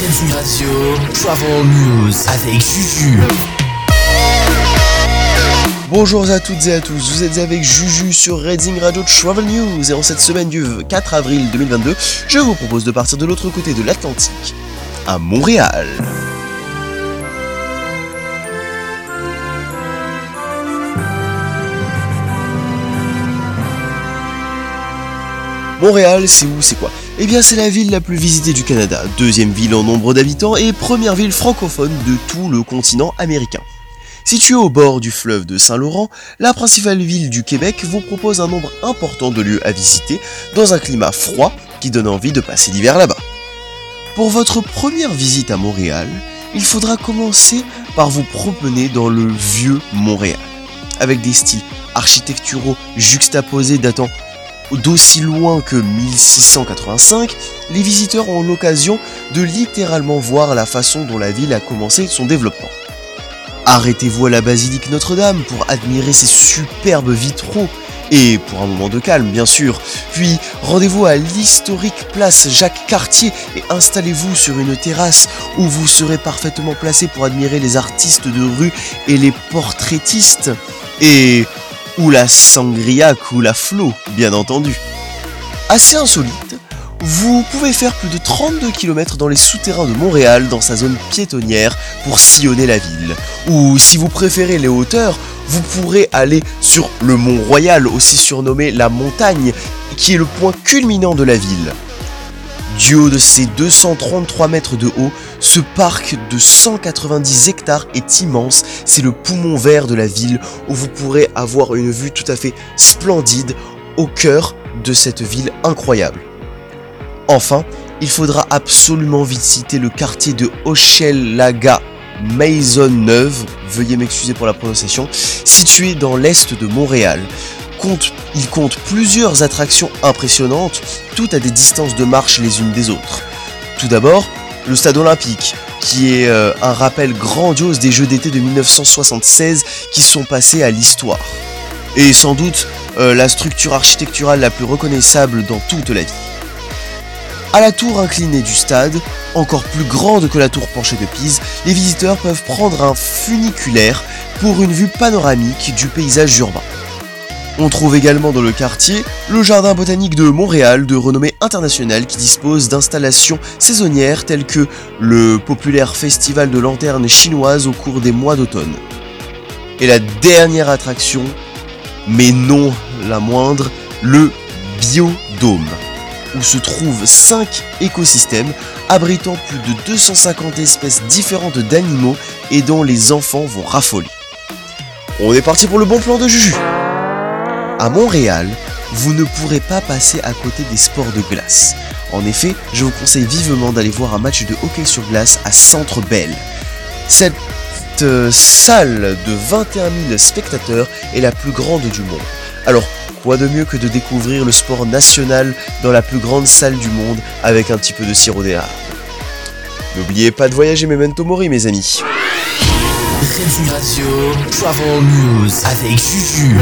Radio Travel News avec Juju. Bonjour à toutes et à tous, vous êtes avec Juju sur Reading Radio Travel News et en cette semaine du 4 avril 2022, je vous propose de partir de l'autre côté de l'Atlantique, à Montréal. Montréal, c'est où, c'est quoi? Eh bien, c'est la ville la plus visitée du Canada, deuxième ville en nombre d'habitants et première ville francophone de tout le continent américain. Située au bord du fleuve de Saint-Laurent, la principale ville du Québec vous propose un nombre important de lieux à visiter dans un climat froid qui donne envie de passer l'hiver là-bas. Pour votre première visite à Montréal, il faudra commencer par vous promener dans le vieux Montréal, avec des styles architecturaux juxtaposés datant d'aussi loin que 1685, les visiteurs ont l'occasion de littéralement voir la façon dont la ville a commencé son développement. Arrêtez-vous à la basilique Notre-Dame pour admirer ses superbes vitraux, et pour un moment de calme bien sûr, puis rendez-vous à l'historique place Jacques Cartier et installez-vous sur une terrasse où vous serez parfaitement placé pour admirer les artistes de rue et les portraitistes. Et ou la sangria coule à flot, bien entendu. Assez insolite, vous pouvez faire plus de 32 km dans les souterrains de Montréal dans sa zone piétonnière pour sillonner la ville. Ou si vous préférez les hauteurs, vous pourrez aller sur le Mont Royal, aussi surnommé la montagne, qui est le point culminant de la ville. Du haut de ses 233 mètres de haut, ce parc de 190 hectares est immense, c'est le poumon vert de la ville où vous pourrez avoir une vue tout à fait splendide au cœur de cette ville incroyable. Enfin, il faudra absolument visiter le quartier de Hochelaga Maisonneuve, veuillez m'excuser pour la prononciation, situé dans l'est de Montréal il compte plusieurs attractions impressionnantes, toutes à des distances de marche les unes des autres. Tout d'abord, le stade olympique, qui est euh, un rappel grandiose des Jeux d'été de 1976 qui sont passés à l'histoire. Et sans doute euh, la structure architecturale la plus reconnaissable dans toute la vie. À la tour inclinée du stade, encore plus grande que la tour penchée de Pise, les visiteurs peuvent prendre un funiculaire pour une vue panoramique du paysage urbain. On trouve également dans le quartier le jardin botanique de Montréal de renommée internationale qui dispose d'installations saisonnières telles que le populaire festival de lanternes chinoises au cours des mois d'automne. Et la dernière attraction, mais non la moindre, le Biodôme, où se trouvent 5 écosystèmes abritant plus de 250 espèces différentes d'animaux et dont les enfants vont raffoler. On est parti pour le bon plan de Juju à Montréal, vous ne pourrez pas passer à côté des sports de glace. En effet, je vous conseille vivement d'aller voir un match de hockey sur glace à Centre Bell. Cette euh, salle de 21 000 spectateurs est la plus grande du monde. Alors, quoi de mieux que de découvrir le sport national dans la plus grande salle du monde avec un petit peu de sirop d'érable? N'oubliez pas de voyager Memento Mori mes amis. Radio Travel News avec Juju.